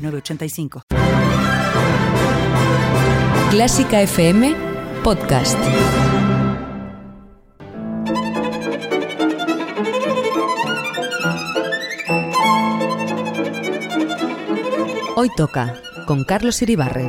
985. Clásica FM Podcast. Hoy toca con Carlos Iribarren.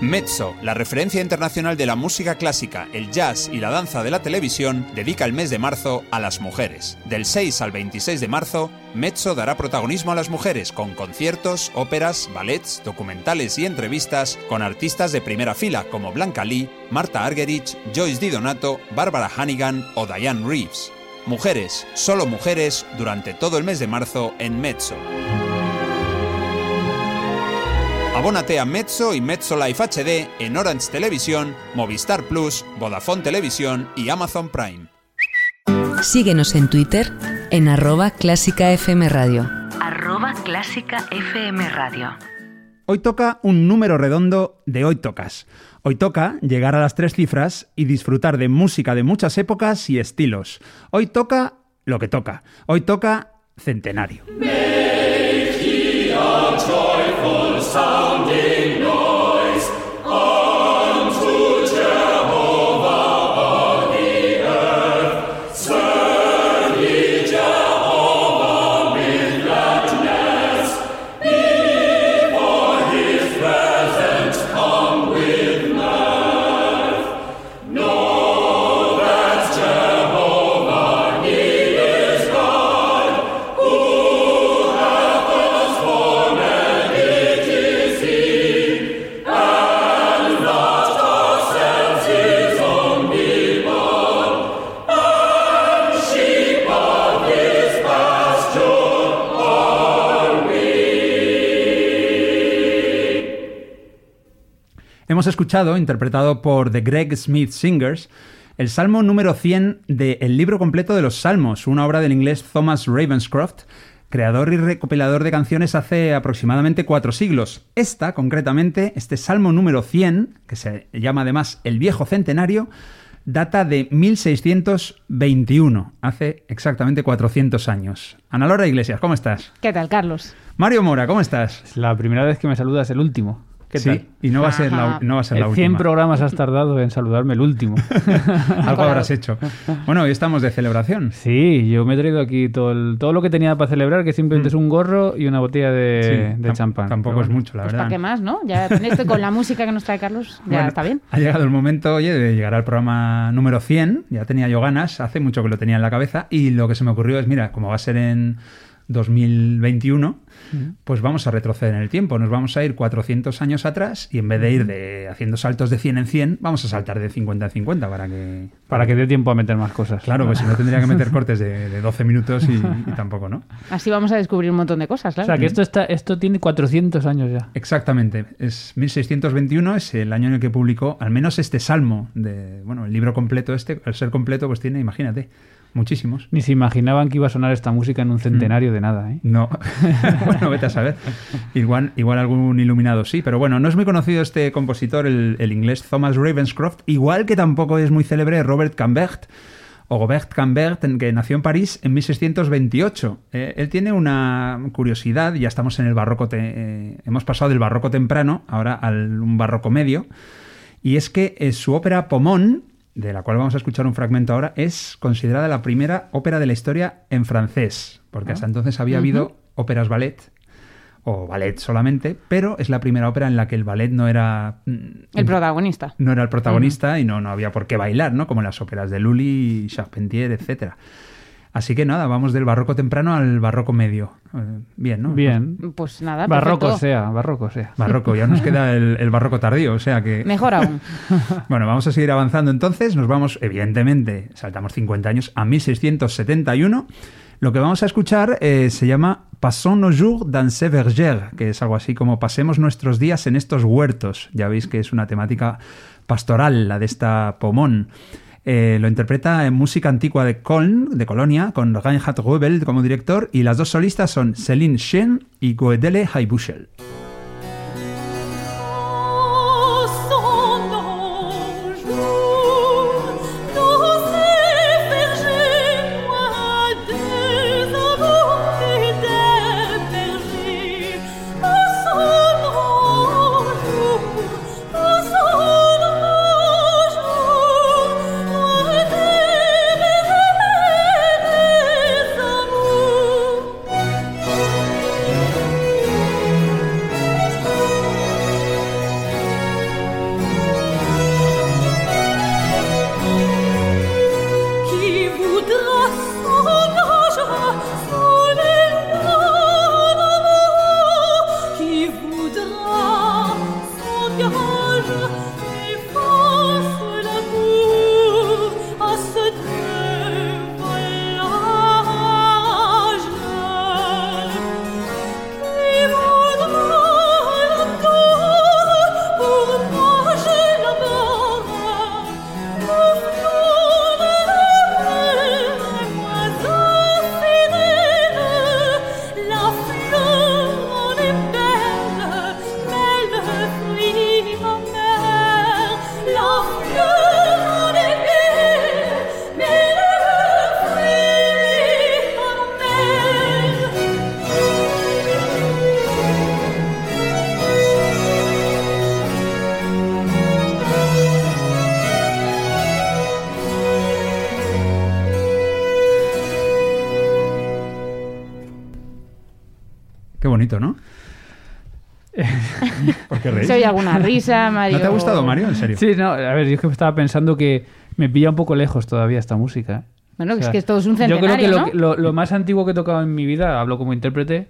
Mezzo, la referencia internacional de la música clásica, el jazz y la danza de la televisión, dedica el mes de marzo a las mujeres. Del 6 al 26 de marzo, Mezzo dará protagonismo a las mujeres con conciertos, óperas, ballets, documentales y entrevistas con artistas de primera fila como Blanca Lee, Marta Argerich, Joyce Di Donato, Barbara Hannigan o Diane Reeves. Mujeres, solo mujeres, durante todo el mes de marzo en Mezzo. Abónate a Mezzo y Mezzo Life HD en Orange Televisión, Movistar Plus, Vodafone Televisión y Amazon Prime. Síguenos en Twitter en arroba clásica FM Radio. Arroba clásica FM Radio. Hoy toca un número redondo de Hoy Tocas. Hoy toca llegar a las tres cifras y disfrutar de música de muchas épocas y estilos. Hoy toca lo que toca. Hoy toca centenario. sound Hemos escuchado, interpretado por The Greg Smith Singers, el Salmo número 100 del libro completo de los Salmos, una obra del inglés Thomas Ravenscroft, creador y recopilador de canciones hace aproximadamente cuatro siglos. Esta, concretamente, este Salmo número 100, que se llama además el Viejo Centenario, data de 1621, hace exactamente 400 años. Ana Laura Iglesias, ¿cómo estás? ¿Qué tal, Carlos? Mario Mora, ¿cómo estás? La primera vez que me saludas el último. ¿Qué sí, tal? y no va a ser la, no va a ser la Eh, 100 última. programas has tardado en saludarme el último. Algo habrás hecho. Bueno, hoy estamos de celebración. Sí, yo me he traído aquí todo, el- todo lo que tenía para celebrar, que simplemente es un gorro y una botella de, Sí, de tam- champán. Tampoco es mucho, la Pues verdad. para qué más, ¿no? Ya con esto, con la música que nos trae Carlos, ya Bueno, está bien. Ha llegado el momento, oye, de llegar al programa número 100. Ya tenía yo ganas, hace mucho que lo tenía en la cabeza. Y lo que se me ocurrió es, mira, como va a ser en 2021, pues vamos a retroceder en el tiempo. Nos vamos a ir 400 años atrás y en vez de ir de haciendo saltos de 100 en 100, vamos a saltar de 50 en 50 para que... Para que dé tiempo a meter más cosas. Claro, pues si no tendría que meter cortes de, de 12 minutos y, y tampoco, ¿no? Así vamos a descubrir un montón de cosas, O claro. sea, que esto, está, esto tiene 400 años ya. Exactamente, es 1621, es el año en el que publicó al menos este salmo de, bueno, el libro completo este, al ser completo pues tiene, imagínate, muchísimos. Ni se imaginaban que iba a sonar esta música en un centenario de nada, ¿eh? No, bueno, vete a saber. Igual, igual algún iluminado sí, pero bueno, no es muy conocido este compositor, el, el inglés Thomas Ravenscroft, igual que tampoco es muy célebre Robert Cambert, o Gobert Cambert, que nació en París en 1628. Eh, él tiene una curiosidad, ya estamos en el barroco, te- eh, hemos pasado del barroco temprano ahora al un barroco medio, y es que eh, su ópera Pomón, de la cual vamos a escuchar un fragmento ahora, es considerada la primera ópera de la historia en francés, porque hasta entonces había habido óperas ballet o ballet solamente, pero es la primera ópera en la que el ballet no era mm, El protagonista. no era el protagonista y no, no había por qué bailar, ¿no? Como en las óperas de Lully, Charpentier, etcétera. Así que nada, vamos del barroco temprano al barroco medio. Eh, bien, ¿no? Bien. Pues nada, Barroco perfecto. sea, barroco sea. Barroco, ya nos queda el, el barroco tardío, o sea que... Mejor aún. Bueno, vamos a seguir avanzando entonces. Nos vamos, evidentemente, saltamos 50 años a 1671. Lo que vamos a escuchar eh, se llama Passons nos jours dans ces vergers, que es algo así como pasemos nuestros días en estos huertos. Ya veis que es una temática pastoral, la de esta pomón. Eh, lo interpreta en música antigua de Köln, de Colonia, con Reinhard Goebel como director, y las dos solistas son Céline Chen y Goedele Heibuschel. Risa, Mario. ¿No te ha gustado, Mario? En serio. Sí, no, a ver, yo es que estaba pensando que me pilla un poco lejos todavía esta música. ¿eh? Bueno, O es que esto es un Yo creo que centenario, lo, ¿no? que- lo- lo más antiguo que he tocado en mi vida, hablo como intérprete,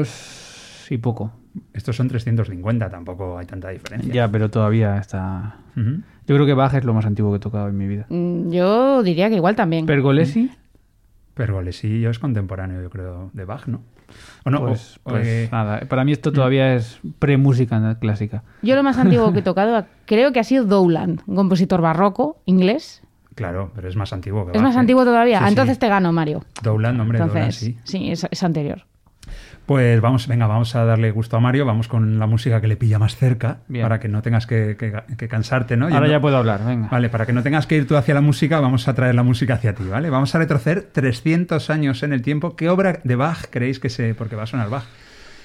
300 y poco. Estos son 350, tampoco hay tanta diferencia. Ya, pero todavía está... Yo creo que Bach es lo más antiguo que he tocado en mi vida. Mm, Yo diría que igual también. Pergolesi, Pergolesi es contemporáneo, yo creo, de Bach, ¿no? O no, pues, o- pues eh, nada, para mí esto todavía es pre-música clásica. Yo lo más antiguo que he tocado creo que ha sido Dowland, un compositor barroco inglés. Claro, pero es más antiguo que Es Bach, más ¿eh? antiguo todavía. Sí, sí. Entonces te gano, Mario. Dowland, hombre, Dowland, Entonces, sí. es, es anterior. Pues vamos, venga, vamos a darle gusto a Mario, vamos con la música que le pilla más cerca, Bien. para que no tengas que, que- que cansarte, ¿no? Ahora ya puedo hablar, venga. Vale, para que no tengas que ir tú hacia la música, vamos a traer la música hacia ti, ¿vale? Vamos a retroceder 300 años en el tiempo. ¿Qué obra de Bach creéis que se... porque va a sonar Bach.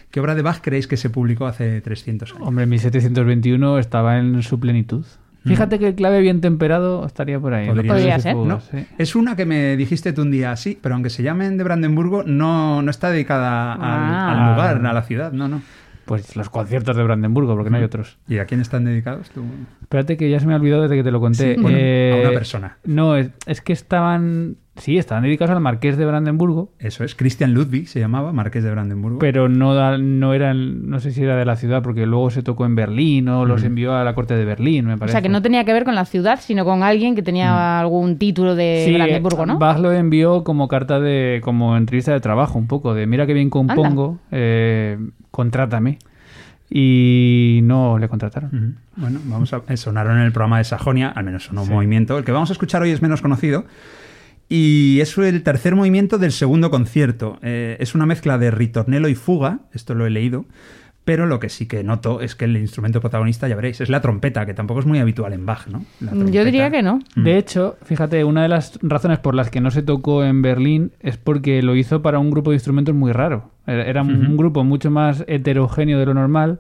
¿Qué obra de Bach creéis que se publicó hace 300 años? Hombre, 1721 estaba en su plenitud. Fíjate que el clave bien temperado estaría por ahí. Podría Podría ser. fuego, No, sí. es una que me dijiste tú un día, sí, pero aunque se llamen de Brandenburgo, no, no está dedicada al, Ah. al lugar, a la ciudad, no, no. Pues los conciertos de Brandenburgo, porque no hay otros. ¿Y a quién están dedicados? Tú? Espérate que ya se me ha olvidado desde que te lo conté. Sí, bueno, Eh, a una persona. No, es, es que estaban... Sí, estaban dedicados al marqués de Brandenburgo, Eso es, Christian Ludwig se llamaba, marqués de Brandenburgo. pero no, da- no eran... No sé si era de la ciudad, porque luego se tocó en Berlín o los envió a la corte de Berlín, me O parece. sea, que no tenía que ver con la ciudad, sino con alguien que tenía algún título de Sí, Brandenburgo, ¿no? Bach lo envió como carta de, como entrevista de trabajo, un poco, de mira que bien compongo, eh, contrátame. Y no le contrataron. Bueno, vamos a eh, sonaron en el programa de Sajonia, al menos sonó un movimiento. El que vamos a escuchar hoy es menos conocido. Y es el tercer movimiento del segundo concierto. Eh, es una mezcla de ritornello y fuga, esto lo he leído, pero lo que sí que noto es que el instrumento protagonista, ya veréis, es la trompeta, que tampoco es muy habitual en Bach, ¿no? La Yo diría que no. De hecho, fíjate, una de las razones por las que no se tocó en Berlín es porque lo hizo para un grupo de instrumentos muy raro. Era era un grupo mucho más heterogéneo de lo normal.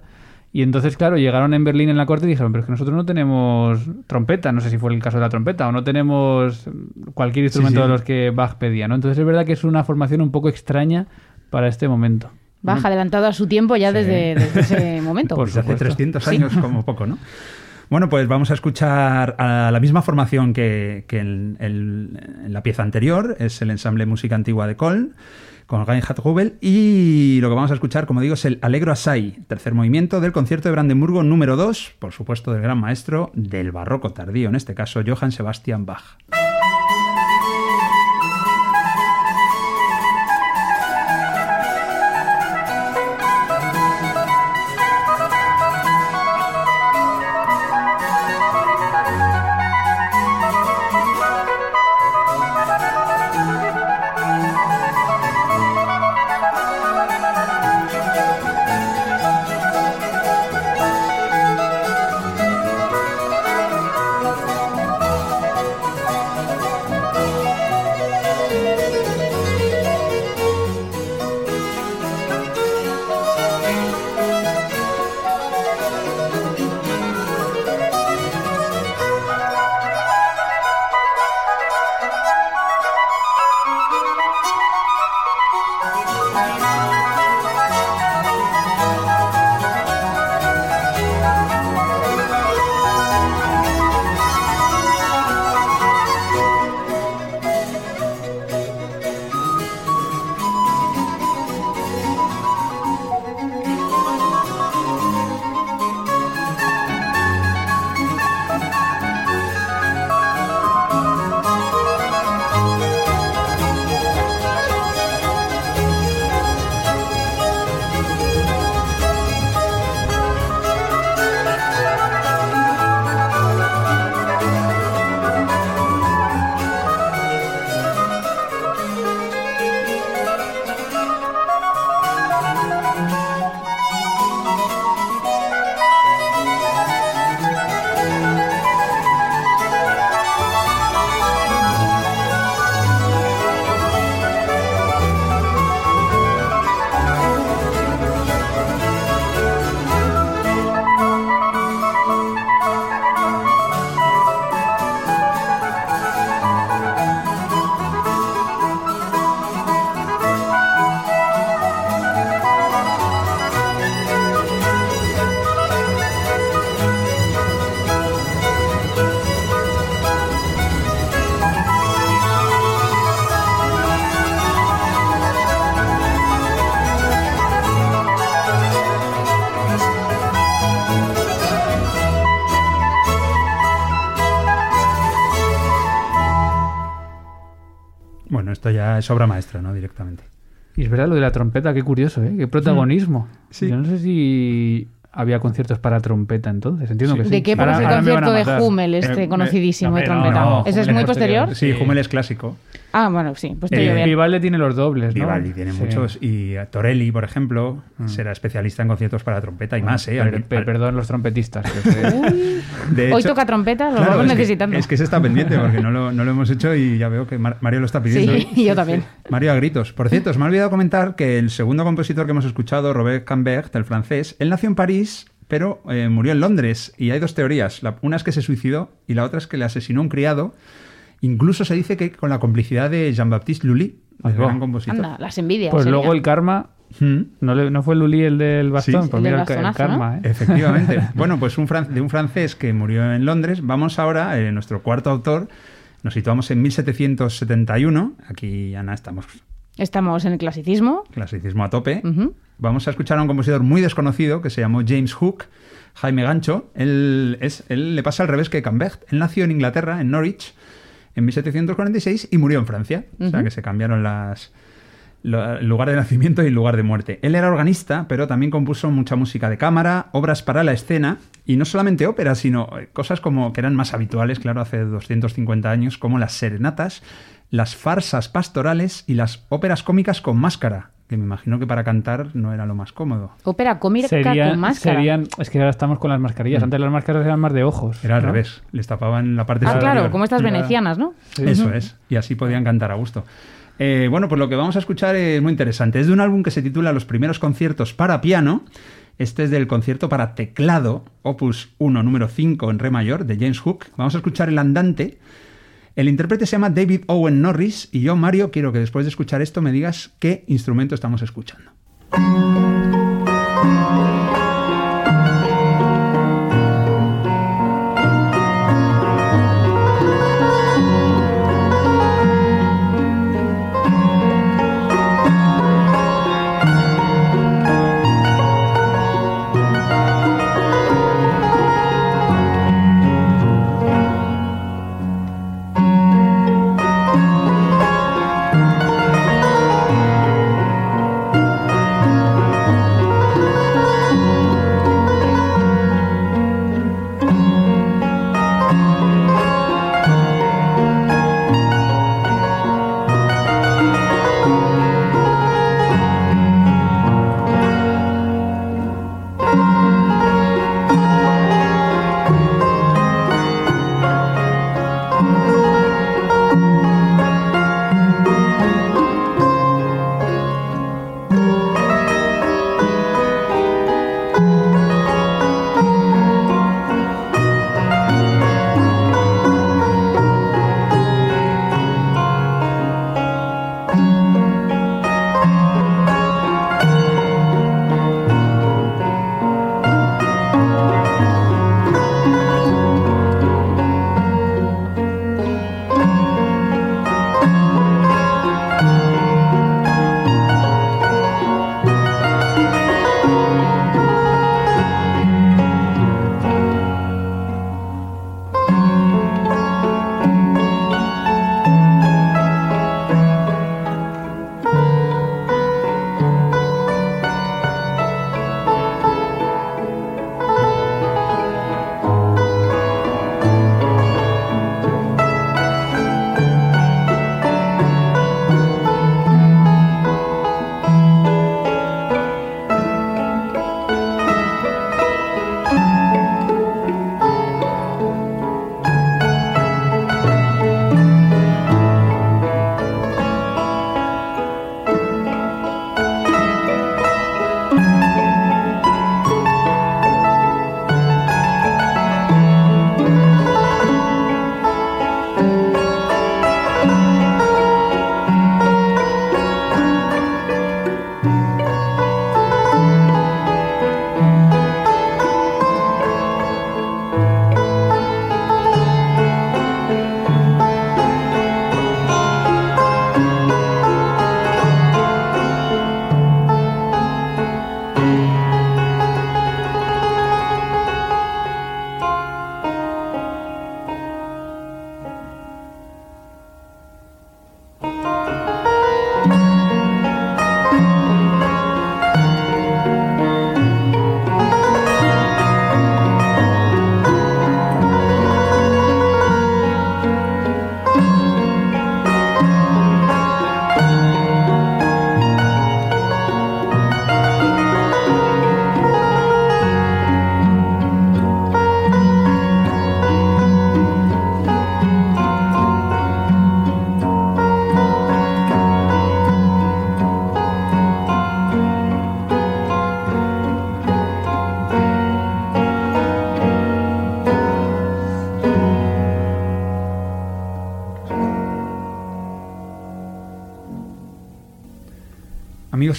Y entonces, claro, llegaron en Berlín en la corte y dijeron, pero es que nosotros no tenemos trompeta, no sé si fue el caso de la trompeta, o no tenemos cualquier instrumento sí. de los que Bach pedía, ¿no? Entonces es verdad que es una formación un poco extraña para este momento. Baja adelantado a su tiempo ya desde, desde ese momento. Por Desde hace supuesto. 300 años, como poco, ¿no? Bueno, pues vamos a escuchar a la misma formación que, que en, el- en la pieza anterior, es el ensamble Música Antigua de Köln, con Reinhard Rubel, y lo que vamos a escuchar, como digo, es el Allegro Assai, tercer movimiento del concierto de Brandenburgo número 2, por supuesto del gran maestro del barroco tardío, en este caso Johann Sebastian Bach. Ya es obra maestra, ¿no? Directamente. Y es verdad lo de la trompeta, qué curioso, ¿eh? Qué protagonismo. Sí. Yo no sé si había conciertos para trompeta entonces. Entiendo Sí. que sí. ¿De qué es el concierto de. Hummel, este Eh, conocidísimo eh, de trompeta? no, ¿Ese es muy posterior. posterior? Sí, Sí. Hummel es clásico. Ah, bueno, sí, pues Eh, estoy yo bien. Vivaldi tiene los dobles, ¿no? Vivaldi tiene Sí. muchos. Y eh, Torelli, por ejemplo, será especialista en conciertos para trompeta y más, ¿eh? Per- Al- per- al- perdón, los trompetistas. que de Hoy hecho- toca trompeta, lo Claro, vamos es que- necesitando. es que se está pendiente porque no lo, no lo hemos hecho y ya veo que Mar- Mario lo está pidiendo. Sí, y yo también. Mario a gritos. Por cierto, se me ha olvidado comentar que el segundo compositor que hemos escuchado, Robert Cambert, el francés, él nació en París, pero eh, murió en Londres. Y hay dos teorías. La- una es que se suicidó y la otra es que le asesinó un criado. Incluso se dice que con la complicidad de Jean-Baptiste Lully, el gran compositor. Anda, las envidias. Pues luego el karma. Mm. ¿No, le- no fue Luli el del bastón? Sí. Pues El mira del el, ca- el bastonazo, ¿no? karma, ¿eh? Efectivamente. bueno, pues un de un francés que murió en Londres, vamos ahora, eh, nuestro cuarto autor, nos situamos en 1771. Aquí, Ana, estamos Estamos en el clasicismo. clasicismo a tope. Vamos a escuchar a un compositor muy desconocido que se llamó James Hook, Jaime Gancho. Él, es, él le pasa al revés que Cambert. Él nació en Inglaterra, en Norwich, en 1746 y murió en Francia. O sea que se cambiaron las el lugar de nacimiento y el lugar de muerte. Él era organista, pero también compuso mucha música de cámara, obras para la escena, y no solamente óperas, sino eh, cosas como que eran más habituales, claro, hace 250 años, como las serenatas, las farsas pastorales y las óperas cómicas con máscara, que me imagino que para cantar no era lo más cómodo. Ópera cómica Serían- con máscara. serían- es que ahora estamos con las mascarillas. Antes las máscaras eran más de ojos. Mm. Era al ¿no? revés, les tapaban la parte Ah, superior. claro, como estas venecianas, ¿no? Sí. Eso es, y así podían cantar a gusto. Eh, bueno, pues lo que vamos a escuchar es muy interesante. Es de un álbum que se titula Los primeros conciertos para piano. Este es del concierto para teclado, opus 1, número 5 en re mayor, de James Hook. Vamos a escuchar el andante. El intérprete se llama David Owen Norris y yo, Mario, quiero que después de escuchar esto me digas qué instrumento estamos escuchando.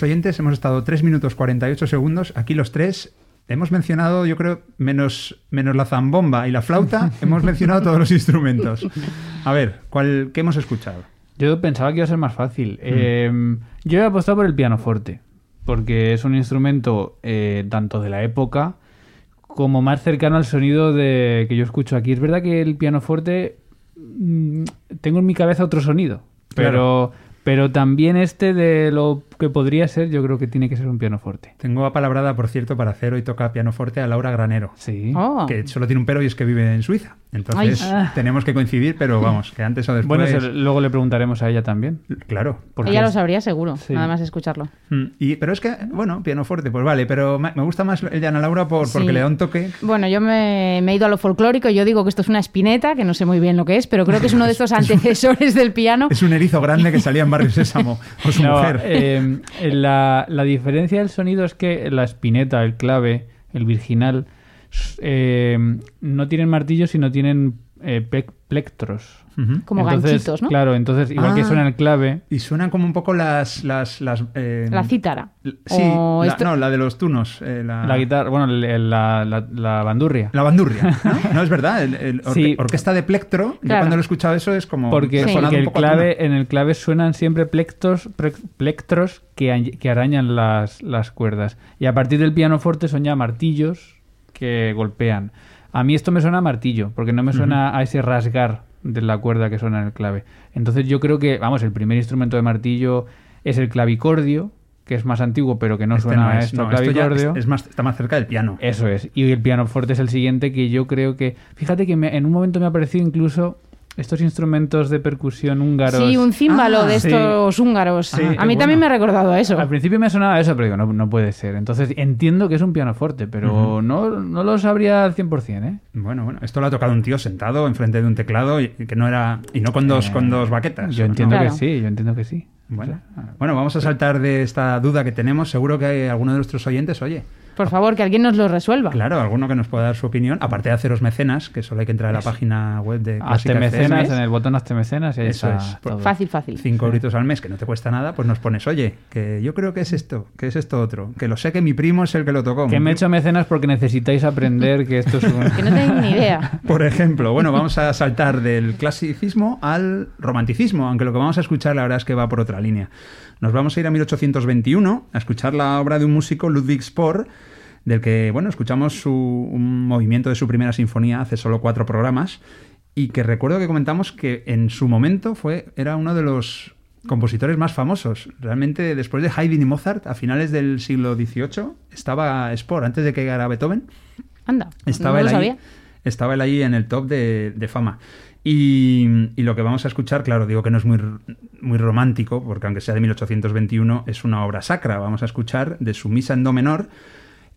Oyentes, hemos estado 3 minutos 48 segundos. Aquí los tres hemos mencionado, yo creo, menos, menos la zambomba y la flauta, hemos mencionado todos los instrumentos. A ver, ¿cuál, ¿qué hemos escuchado? Yo pensaba que iba a ser más fácil. Eh, yo he apostado por el pianoforte, porque es un instrumento eh, tanto de la época como más cercano al sonido de, que yo escucho aquí. Es verdad que el pianoforte mm, tengo en mi cabeza otro sonido, pero, pero también este de lo que podría ser, yo creo que tiene que ser un pianoforte. Tengo apalabrada, por cierto, para hacer hoy toca pianoforte a Laura Granero. Sí. Oh. Que solo tiene un pero y es que vive en Suiza. Entonces Ay. Ah. tenemos que coincidir, pero vamos, que antes o después. Bueno, eso luego le preguntaremos a ella también. Claro. porque Ella lo sabría seguro, Sí. nada más escucharlo. Mm, Y, pero es que, bueno, pianoforte, pues vale, pero me gusta más el de Ana Laura por, porque le da un toque. Bueno, yo me, me he ido a lo folclórico. Yo digo que esto es una espineta, que no sé muy bien lo que es, pero creo que es uno de estos antecesores del piano. Es un erizo grande que salía en Barrio Sésamo o su No, mujer. eh, la, la diferencia del sonido es que la espineta, el clave, el virginal, eh, no tienen martillos, sino tienen eh, plec- plectros. Como Entonces, ganchitos, ¿no? Claro, entonces, igual que Ah. suena el clave, Y suenan como un poco las. las, las eh, La cítara. Sí, O la, esto- no, la de los tunos. eh, la, la guitarra, bueno, el- el- la, la- la bandurria. La bandurria. ¿no? No, es verdad. El, el orque- Sí. Orquesta de plectro. Yo Claro. cuando lo he escuchado eso es como. Porque, Sí. el clave, en el clave suenan siempre plectros, pre- plectros que, que arañan las, las cuerdas. Y a partir del pianoforte son ya martillos que golpean. A mí esto me suena a martillo, porque no me suena a ese rasgar de la cuerda que suena en el clave. Entonces yo creo que, vamos, el primer instrumento de martillo es el clavicordio, que es más antiguo, pero que no Este suena no a es, esto, no, esto ya clavicordio. es, es más, está más cerca del piano. Eso es. Y el pianoforte es el siguiente que yo creo que... Fíjate que me- en un momento me ha parecido incluso estos instrumentos de percusión húngaros. Sí, un címbalo Ah, de sí. estos húngaros. Sí, a mí también me ha recordado a eso. Al principio me sonaba eso, pero digo, no, no puede ser. Entonces entiendo que es un pianoforte, pero no, no lo sabría al 100%, ¿eh? Bueno, bueno, esto lo ha tocado un tío sentado enfrente de un teclado y que no era y no con dos Eh, con dos baquetas. Yo ¿no? entiendo Claro. que sí, yo entiendo que sí. Bueno, bueno, vamos a saltar de esta duda que tenemos. Seguro que hay alguno de nuestros oyentes, oye, Por favor, que alguien nos lo resuelva. claro, alguno que nos pueda dar su opinión, aparte de haceros mecenas, que solo hay que entrar a la página web de Hazte mecenas, en el botón hazte mecenas y ahí Eso está es. todo. Fácil, fácil. Cinco euritos al mes, que no te cuesta nada, pues nos pones, oye, que yo creo que es esto, que es esto otro, que lo sé que mi primo es el que lo tocó. Que me he hecho mecenas porque necesitáis aprender que esto es un... Que no tengo ni idea. Por ejemplo, bueno, vamos a saltar del clasicismo al romanticismo, aunque lo que vamos a escuchar la verdad es que va por otra línea. Nos vamos a ir a 1821 a escuchar la obra de un músico, Ludwig Spohr, del que, bueno, escuchamos su- un movimiento de su primera sinfonía hace solo cuatro programas y que recuerdo que comentamos que en su momento fue, era uno de los compositores más famosos. Realmente, después de Haydn y Mozart, a finales del siglo XVIII, estaba Spohr, antes de que llegara Beethoven, Anda, estaba, no lo él ahí, sabía. estaba él ahí en el top de, de fama. Y, y lo que vamos a escuchar, claro, digo que no es muy, muy romántico, porque aunque sea de 1821, es una obra sacra. Vamos a escuchar de su misa en do menor,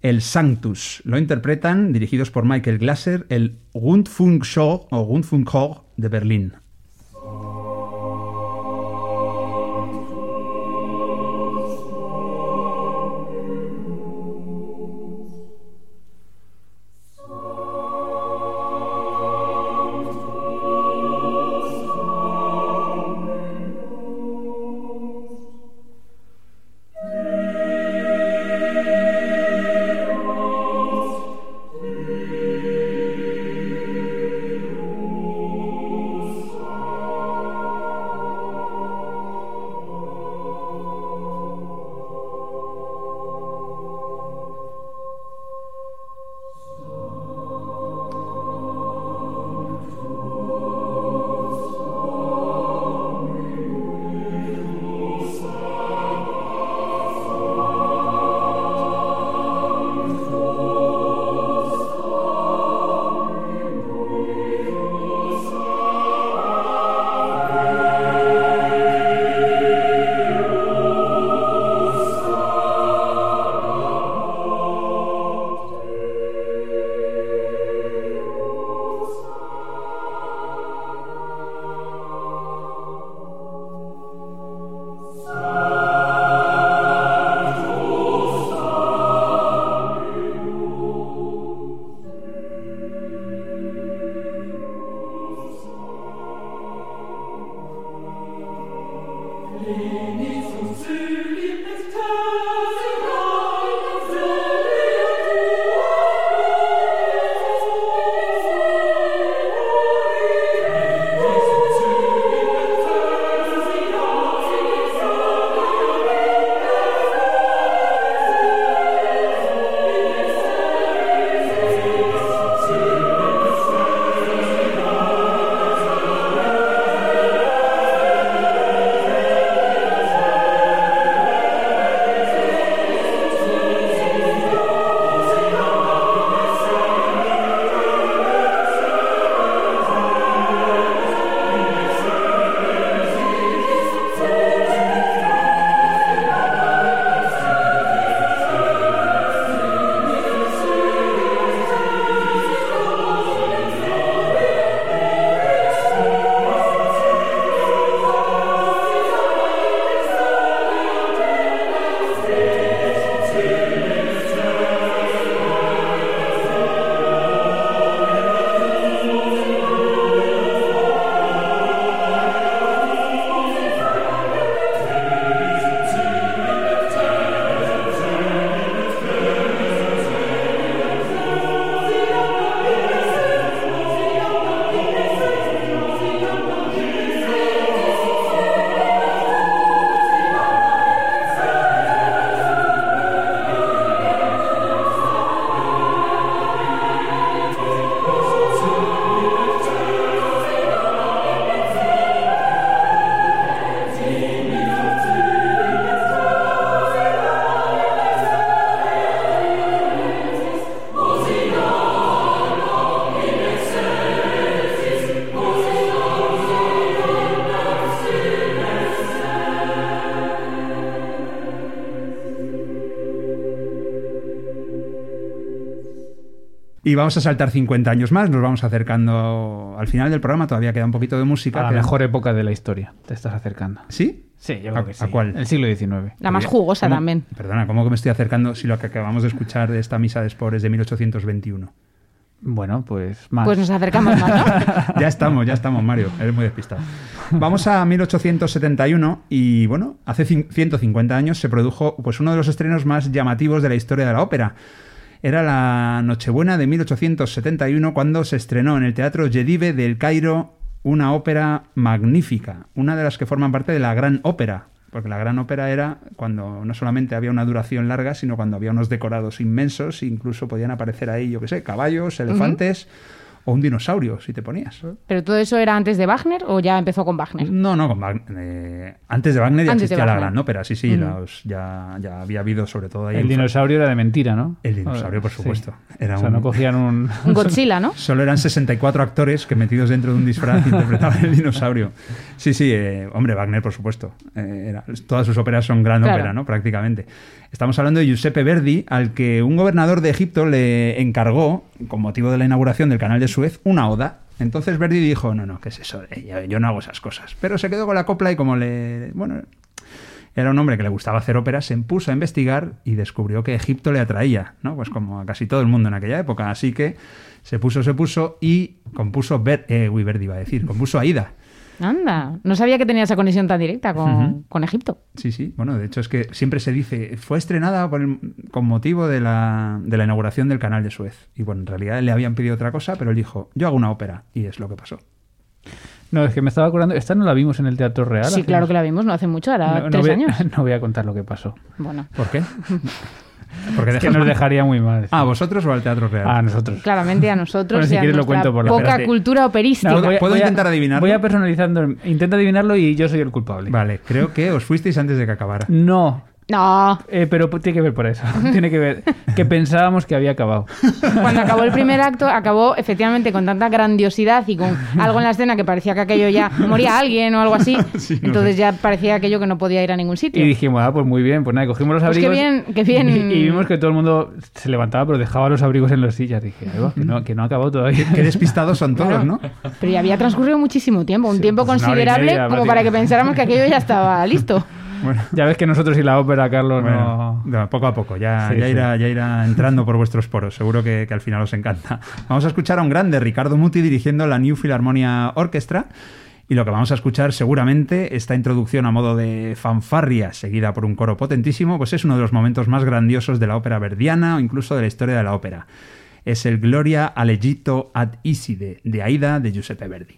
el Sanctus. Lo interpretan, dirigidos por Michael Glasser, el Rundfunkchor o Rundfunkchor de Berlín. Y vamos a saltar 50 años más, nos vamos acercando al final del programa, todavía queda un poquito de música. A la queda- mejor época de la historia te estás acercando. ¿Sí? Sí, yo ¿A- creo que sí. a cuál? El siglo XIX. La más jugosa ¿Cómo- también. Perdona, ¿cómo que me estoy acercando si lo que acabamos de escuchar de esta misa de Sport es de 1821? Bueno, pues más. Pues nos acercamos más, ¿no? ya estamos, ya estamos, Mario. Eres muy despistado. Vamos a 1871 y bueno, hace cin- 150 años se produjo pues uno de los estrenos más llamativos de la historia de la ópera. Era la Nochebuena de 1871 cuando se estrenó en el Teatro Yedive del Cairo una ópera magnífica, una de las que forman parte de la Gran Ópera, porque la Gran Ópera era cuando no solamente había una duración larga, sino cuando había unos decorados inmensos, incluso podían aparecer ahí, yo qué sé, caballos, elefantes o un dinosaurio, si te ponías. ¿Pero todo eso era antes de Wagner o ya empezó con Wagner? No, no, con Wagner, eh, antes de Wagner ya Antes existía la. Gran Ópera, sí, sí, los- ya, ya había habido sobre todo ahí... el dinosaurio era de mentira, ¿no? El dinosaurio, por Sí. supuesto. Era o sea, un- no cogían un... Un Godzilla, ¿no? Solo eran 64 actores que metidos dentro de un disfraz interpretaban el dinosaurio. Sí, sí, eh, hombre, Wagner, por supuesto. Eh, era- todas sus óperas son gran Claro. ópera, ¿no? Prácticamente. Estamos hablando de Giuseppe Verdi, al que un gobernador de Egipto le encargó, con motivo de la inauguración del canal de Suez, una oda. Entonces Verdi dijo, no, no, ¿qué es eso? Eh, yo- no hago esas cosas. Pero se quedó con la copla y como le... Bueno, era un hombre que le gustaba hacer óperas, se puso a investigar y descubrió que Egipto le atraía, ¿no? Pues como a casi todo el mundo en aquella época. Así que se puso, se puso y compuso Ver, eh, Verdi iba a decir, compuso Aida. Anda, no sabía que tenía esa conexión tan directa con, con Egipto. Sí, sí. Bueno, de hecho es que siempre se dice, fue estrenada por el- con motivo de la, de la inauguración del canal de Suez. Y bueno, en realidad le habían pedido otra cosa, pero él dijo, yo hago una ópera. Y es lo que pasó. No, es que me estaba acordando... Esta no la vimos en el Teatro Real. Sí, claro unos- que la vimos, no hace mucho, ahora No, no tres voy, años. no voy a contar lo que pasó. Bueno, ¿Por qué? Porque Es que dejas- nos dejaría muy mal. Ah, ¿vosotros o al Teatro Real? A nosotros. claramente a nosotros Bueno, si y a quieres lo nuestra cuento por la- poca espérate. cultura operística. No, ¿Puedo intentar adivinarlo? Voy a personalizando. Intenta adivinarlo y yo soy el culpable. Vale, creo que os fuisteis antes de que acabara. No, No, eh, pero tiene que ver por eso. tiene que ver que pensábamos que había acabado. cuando acabó el primer acto, acabó efectivamente con tanta grandiosidad y con algo en la escena que parecía que aquello ya moría alguien o algo así. Sí, no Entonces sé. ya parecía aquello que no podía ir a ningún sitio. Y dijimos, ah, pues muy bien, pues nada, cogimos los Pues qué abrigos. bien, qué bien. Y, y vimos que todo el mundo se levantaba, pero dejaba los abrigos en las sillas. Dije, "Ahí va, que no, que no ha acabado todavía. Qué despistados son todos, Claro. ¿no? Pero ya había transcurrido muchísimo tiempo, un tiempo pues considerable media, como para que pensáramos que aquello ya estaba listo. Bueno, Ya ves que nosotros y la ópera, Carlos, bueno, no... no, poco a poco, ya, Sí, ya, sí. Irá, ya irá entrando por vuestros poros, seguro que, que al final os encanta. Vamos a escuchar a un grande, Ricardo Muti, dirigiendo la New Philharmonia Orchestra. Y lo que vamos a escuchar seguramente, esta introducción a modo de fanfarria, seguida por un coro potentísimo, pues es uno de los momentos más grandiosos de la ópera verdiana o incluso de la historia de la ópera. Es el Gloria allegito ad Iside, de Aida de Giuseppe Verdi.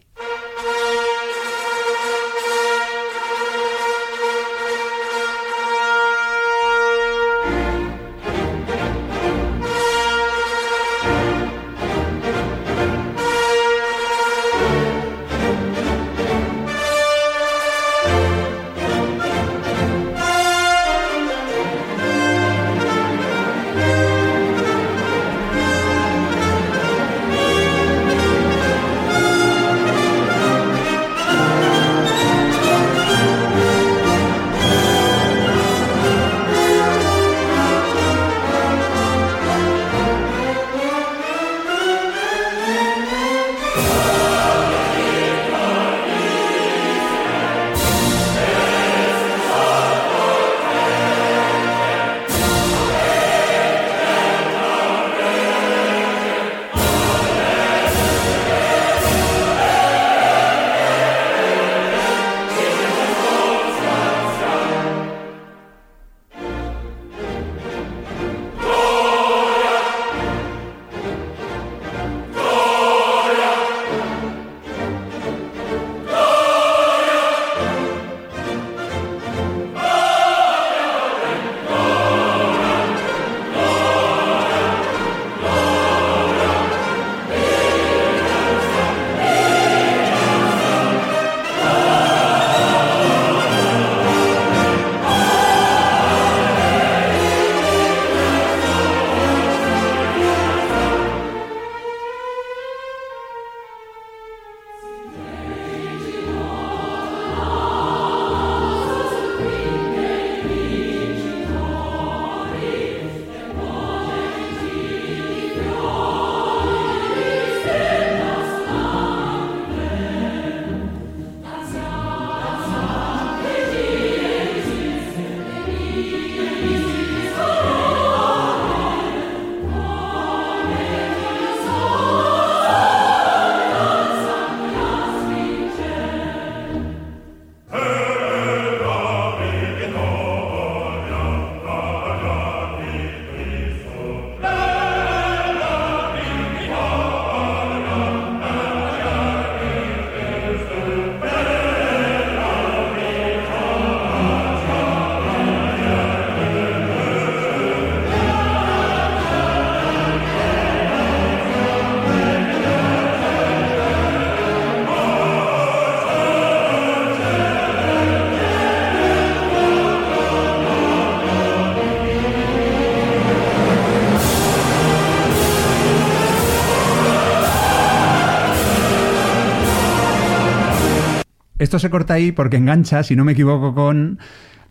Esto se corta ahí porque engancha, si no me equivoco, con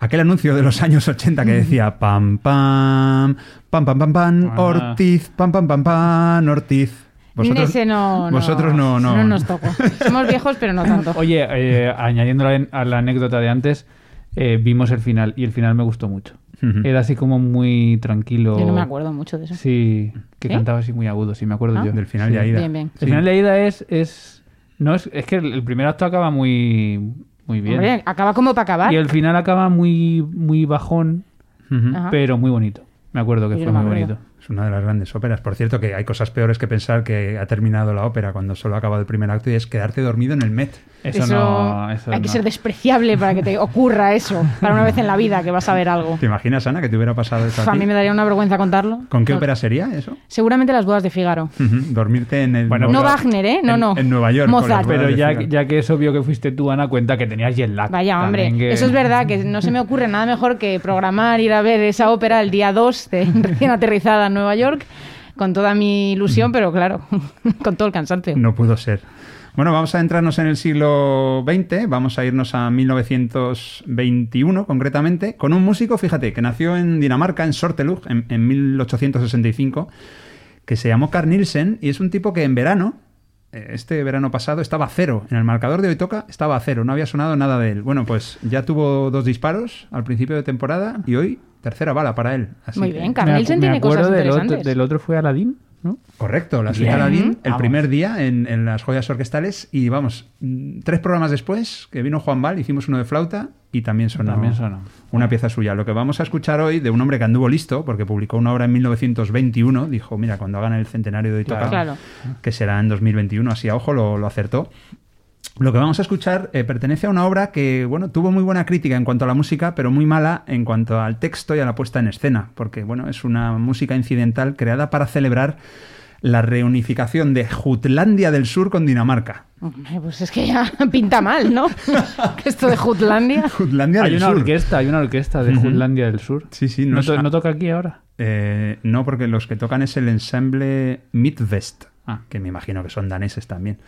aquel anuncio de los años 80 que decía pam pam, pam pam pam pam. Ortiz, pam pam pam pam, Ortiz. Ese no, no- vosotros no, no. no nos tocó. Somos viejos, pero no tanto. Oye, eh, añadiendo a la, a la anécdota de antes, eh, vimos el final y el final me gustó mucho. Era así como muy tranquilo. Yo no me acuerdo mucho de eso. Sí, que cantaba así muy agudo, sí, me acuerdo Ah. yo. Del final Sí. de Aida. Bien, bien. El final de Aida es, es no es, es que el el primer acto acaba muy muy bien Hombre, acaba como para acabar. y el final acaba muy muy bajón, pero muy bonito. Me acuerdo que Yo fue no muy bonito. Es una de las grandes óperas. Por cierto, que hay cosas peores que pensar que ha terminado la ópera cuando solo ha acabado el primer acto y es quedarte dormido en el Met. Eso, Eso, no, eso hay que ser despreciable para que te ocurra eso. Para una vez en la vida que vas a ver algo. ¿Te imaginas, Ana, que te hubiera pasado eso a mí me daría una vergüenza contarlo. ¿Con qué No. ópera sería eso? Seguramente las bodas de Figaro. Dormirte en el... Bueno, No Wagner, ¿eh? No, en- no. en Nueva York, Mozart. Pero ya, ya que es obvio que fuiste tú, Ana, cuenta que tenías jet lag. Vaya, hombre. Que- Eso es verdad, que no se me ocurre nada mejor que programar ir a ver esa ópera el día 2 de recién aterrizada Nueva York con toda mi ilusión, pero claro, con todo el cansancio. No pudo ser. Bueno, vamos a entrarnos en el siglo XX, vamos a irnos a 1921 concretamente, con un músico, fíjate, que nació en Dinamarca, en Sortelug, en, en 1865, que se llamó Carl Nielsen y es un tipo que en verano, eh, este verano pasado, estaba a cero. En el marcador de hoy toca estaba a cero, no había sonado nada de él. Bueno, pues ya tuvo dos disparos al principio de temporada y hoy tercera bala para él. Así Muy bien, Carl Nielsen tiene acuerdo cosas del interesantes. otro, del otro fue Aladdin, ¿no? Correcto, la señora Aladdin el Vamos. primer día en, en las joyas orquestales y vamos, mm, tres programas después que vino Juan Val, hicimos uno de flauta y también sonó, También sonó. una pieza suya. Lo que vamos a escuchar hoy de un hombre que anduvo listo, porque publicó una obra en 1921, dijo, mira, cuando hagan el centenario de hoy toca, Claro. que será en 2021, así a ojo lo, lo acertó. Lo que vamos a escuchar eh, pertenece a una obra que, bueno, tuvo muy buena crítica en cuanto a la música, pero muy mala en cuanto al texto y a la puesta en escena, porque, bueno, es una música incidental creada para celebrar la reunificación de Jutlandia del Sur con Dinamarca. Hombre, Pues es que ya pinta mal, ¿no? Esto de Jutlandia. Jutlandia Hay del una Sur. orquesta, hay una orquesta de. Jutlandia del Sur. Sí, sí, no ¿No, no toca aquí ahora? Eh, no, porque los que tocan es el ensemble Midvest, Ah. que me imagino que son daneses también.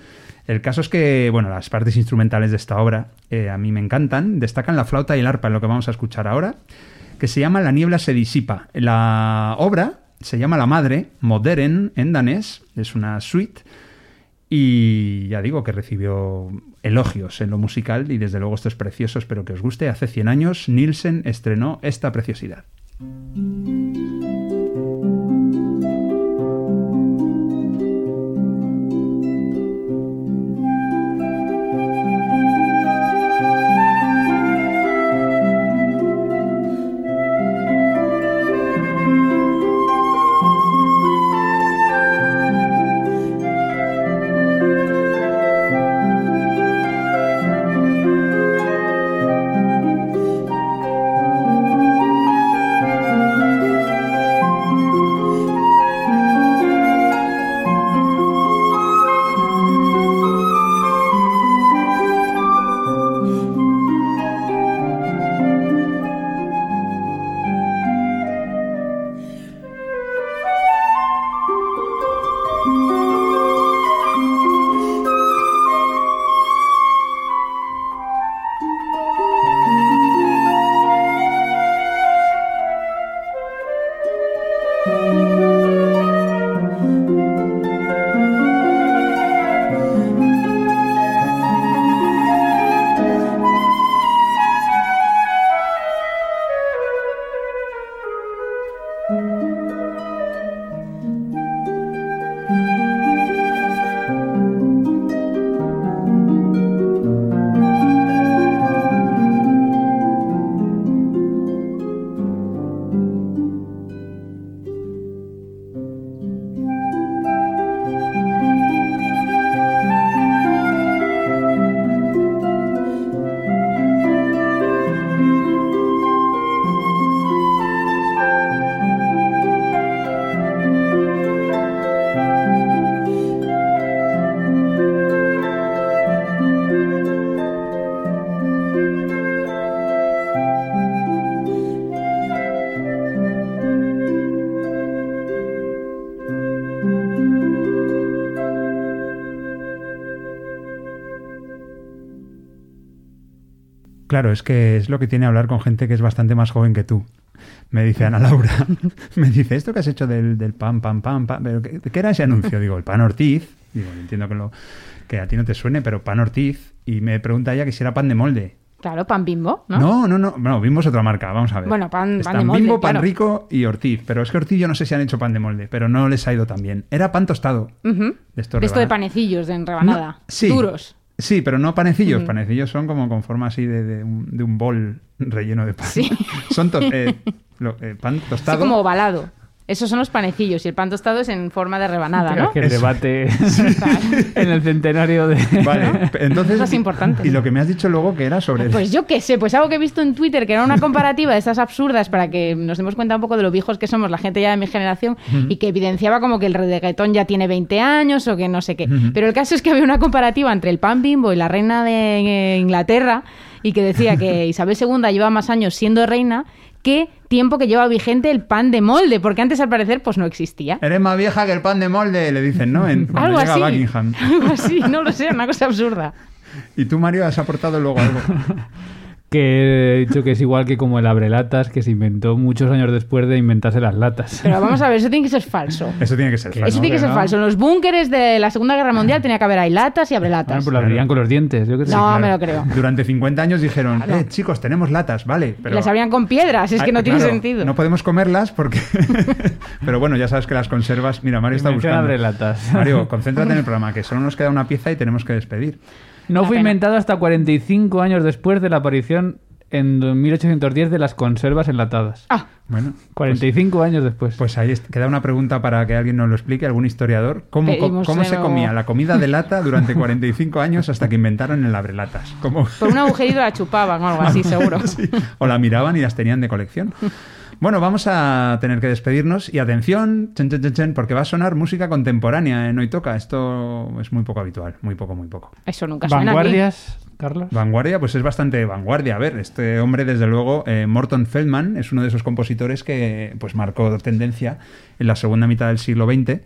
El caso es que, bueno, las partes instrumentales de esta obra eh, a mí me encantan. Destacan la flauta y el arpa, en lo que vamos a escuchar ahora, que se llama La niebla se disipa. La obra se llama La Madre, Moderen en danés, es una suite. Y ya digo que recibió elogios en lo musical y desde luego esto es precioso, espero que os guste. Hace 100 años Nielsen estrenó esta preciosidad. Claro, es que es lo que tiene hablar con gente que es bastante más joven que tú. Me dice Ana Laura, me dice, ¿esto que has hecho del, del pan, pan, pan, pan? ¿Pero qué, qué era ese anuncio? Digo, el pan Ortiz. Digo, entiendo que, lo, que a ti no te suene, pero pan Ortiz. Y me pregunta ella que si era pan de molde. Claro, pan bimbo, ¿no? No, no, no. No, Bimbo es otra marca, vamos a ver. Bueno, pan- de molde, Bimbo, pan claro. rico y Ortiz. Pero es que Ortiz yo no sé si han hecho pan de molde, pero no les ha ido tan bien. Era pan tostado. Esto De esto de rebanado. panecillos de rebanada. No, sí. Duros. Sí, pero no panecillos. Panecillos son como con forma así de, de un, de un bol relleno de pan. Sí. son to- eh, lo- eh, pan tostado. como ovalado. Esos son los panecillos y el pan tostado es en forma de rebanada, ¿no? Que el debate en el centenario de... Vale, entonces. Eso es importante. Y lo que me has dicho luego que era sobre. Pues yo qué sé, pues algo que he visto en Twitter que era una comparativa de estas absurdas para que nos demos cuenta un poco de lo viejos que somos la gente ya de mi generación y que evidenciaba como que el reggaetón ya tiene 20 años o que no sé qué. Pero el caso es que había una comparativa entre el pan bimbo y la reina de Inglaterra y que decía que Isabel II lleva más años siendo reina que tiempo que lleva vigente el pan de molde, porque antes al parecer pues no existía. Eres más vieja que el pan de molde, le dicen, ¿no? En, cuando Algo llega así. Buckingham. Algo así, no lo sé, una cosa absurda. Y tú, Mario, has aportado luego algo. que he dicho que es igual que como el abrelatas, que se inventó muchos años después de inventarse las latas. Pero vamos a ver, eso tiene que ser falso. Eso tiene que ser falso. Eso tiene que ser ¿no? falso. En los búnkeres de la Segunda Guerra Mundial tenía que haber ahí latas y Bueno, abrelatas. pues lo abrirían con los dientes, yo qué sé. No, Claro. me lo creo. Durante 50 años dijeron, eh, chicos, tenemos latas, vale. Pero... Las abrían con piedras, es que Ah, no tiene claro, sentido. No podemos comerlas porque. pero bueno, ya sabes que las conservas. Mira, Mario está buscando. abrelatas. Mario, concéntrate en el programa, que solo nos queda una pieza y tenemos que despedir. No fue pena. inventado hasta 45 años después de la aparición en 1810 de las conservas enlatadas. Ah, Bueno, 45 años después. pues ahí queda una pregunta para que alguien nos lo explique, algún historiador. ¿Cómo, Pedimos cómo se comía la comida de lata durante 45 años hasta que inventaron el abrelatas? ¿Cómo? por un agujerito la chupaban o algo así, seguro. Sí, O la miraban y las tenían de colección. Bueno, vamos a tener que despedirnos y atención, chen, chen, chen, chen, porque va a sonar música contemporánea en Hoy Toca. Esto es muy poco habitual, muy poco, muy poco. Eso nunca suena aquí. Vanguardias, Carlos. Vanguardia, pues es bastante vanguardia. A ver, este hombre, desde luego, eh, Morton Feldman, es uno de esos compositores que pues marcó tendencia en la segunda mitad del siglo XX.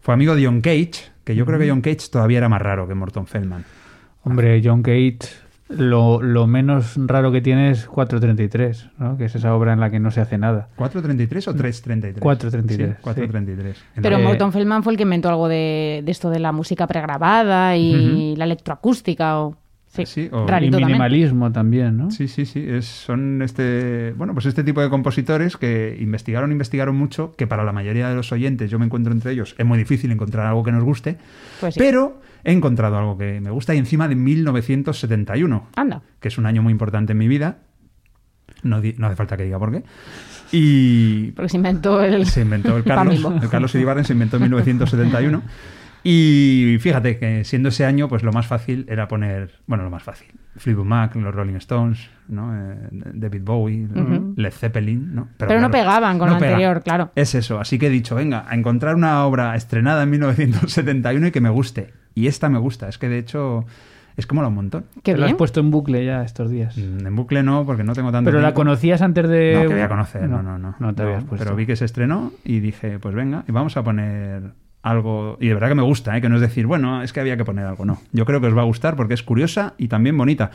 Fue amigo de John Cage, que yo creo que John Cage todavía era más raro que Morton Feldman. Hombre, John Cage, lo, lo menos raro que tiene es 433, ¿no? que es esa obra en la que no se hace nada. ¿433 o 333? 433, Sí, 433. En Pero Eh, Morton Feldman fue el que inventó algo de, de esto de la música pregrabada y la electroacústica. O... Sí, Sí, o- Y minimalismo también, ¿no? Sí, sí, sí. Es, son este, bueno, pues este tipo de compositores que investigaron, investigaron mucho, que para la mayoría de los oyentes, yo me encuentro entre ellos, es muy difícil encontrar algo que nos guste, Pues sí. pero he encontrado algo que me gusta y encima de 1971, Anda. que es un año muy importante en mi vida. No, no hace falta que diga por qué. Y Porque se inventó el... se inventó el Carlos. El Carlos Iribarren se inventó en 1971. Y fíjate que siendo ese año, pues lo más fácil era poner, bueno, lo más fácil, Fleetwood Mac, los Rolling Stones, ¿no? Eh, David Bowie, ¿no? Ujú. Led Zeppelin, ¿no? Pero no pegaban con lo pega. anterior, claro. Es eso, así que he dicho, venga, a encontrar una obra estrenada en 1971 y que me guste. Y esta me gusta, es que de hecho es como la un montón. Qué Te lo has puesto en bucle ya estos días. Mm, En bucle no, porque no tengo tanto Pero la conocías antes de... No, que voy a conocer, no, no, no. No te habías puesto. Pero vi que se estrenó y dije, pues venga, y vamos a poner algo. Y de verdad que me gusta, ¿eh? que no es decir, bueno, es que había que poner algo, no. Yo creo que os va a gustar porque es curiosa y también bonita.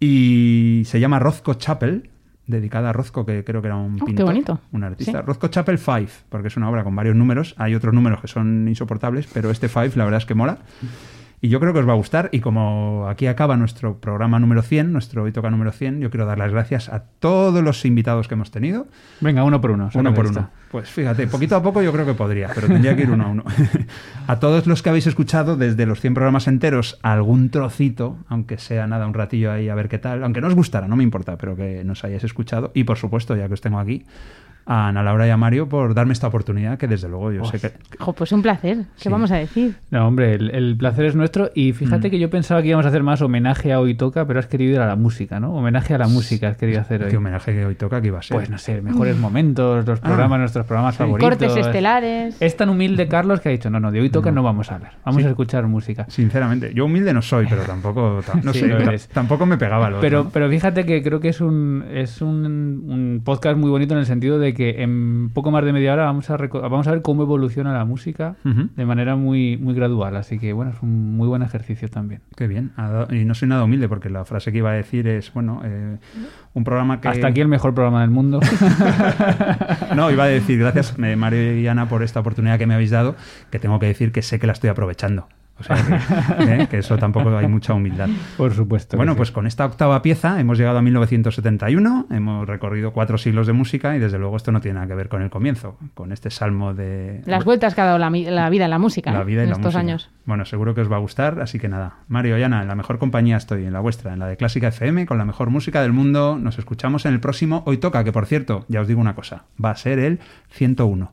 Y se llama Rozco Chapel, dedicada a Rozco, que creo que era un Oh, qué pintor, bonito. un artista. Sí. Rozco Chapel 5, porque es una obra con varios números. Hay otros números que son insoportables, pero este 5 la verdad es que mola. Y yo creo que os va a gustar. Y como aquí acaba nuestro programa número 100, nuestro Hoy Toca número 100, yo quiero dar las gracias a todos los invitados que hemos tenido. Venga, uno por uno. Uno por uno. Pues fíjate, poquito a poco yo creo que podría, pero tendría que ir uno a uno. a todos los que habéis escuchado desde los 100 programas enteros algún trocito, aunque sea nada, un ratillo ahí a ver qué tal, aunque no os gustara, no me importa, pero que nos hayáis escuchado. Y por supuesto, ya que os tengo aquí, a Ana Laura y a Mario por darme esta oportunidad que desde luego yo sé que... Jo, pues un placer. ¿Qué Sí. vamos a decir? No, hombre, el, el placer es nuestro. Y Mm. fíjate que yo pensaba que íbamos a hacer más homenaje a Hoy Toca, pero has querido ir a la música, ¿no? Homenaje a la música has querido hacer hoy. ¿Qué homenaje que hoy toca que iba a ser? Pues no sé, mejores momentos, los programas, nuestros programas favoritos. Cortes estelares. Es tan humilde Carlos que ha dicho, no, no, de Hoy Toca no, vamos a hablar. Vamos Sí. a escuchar música. Sinceramente, yo humilde no soy, pero tampoco, no sé, tampoco me pegaba lo Pero, otro. pero fíjate que creo que es un, es un, un podcast muy bonito en el sentido de de que en poco más de media hora vamos a, vamos a ver cómo evoluciona la música de manera muy, muy gradual. Así que bueno, es un muy buen ejercicio también. Qué bien. Y no soy nada humilde porque la frase que iba a decir es, bueno, eh, un programa que... Hasta aquí el mejor programa del mundo. No, iba a decir gracias eh, Mario y Ana por esta oportunidad que me habéis dado, que tengo que decir que sé que la estoy aprovechando. O sea, que, eh, que eso tampoco hay mucha humildad. Por supuesto. Bueno, sí. pues con esta octava pieza hemos llegado a 1971, hemos recorrido cuatro siglos de música y desde luego esto no tiene nada que ver con el comienzo, con este salmo de... Las vueltas que ha dado la, vida en la música la ¿eh? vida en la estos música. años. Bueno, seguro que os va a gustar, así que nada. Mario y Ana, en la mejor compañía estoy, en la vuestra, en la de Clásica FM, con la mejor música del mundo. Nos escuchamos en el próximo Hoy Toca, que por cierto, ya os digo una cosa, va a ser el 101.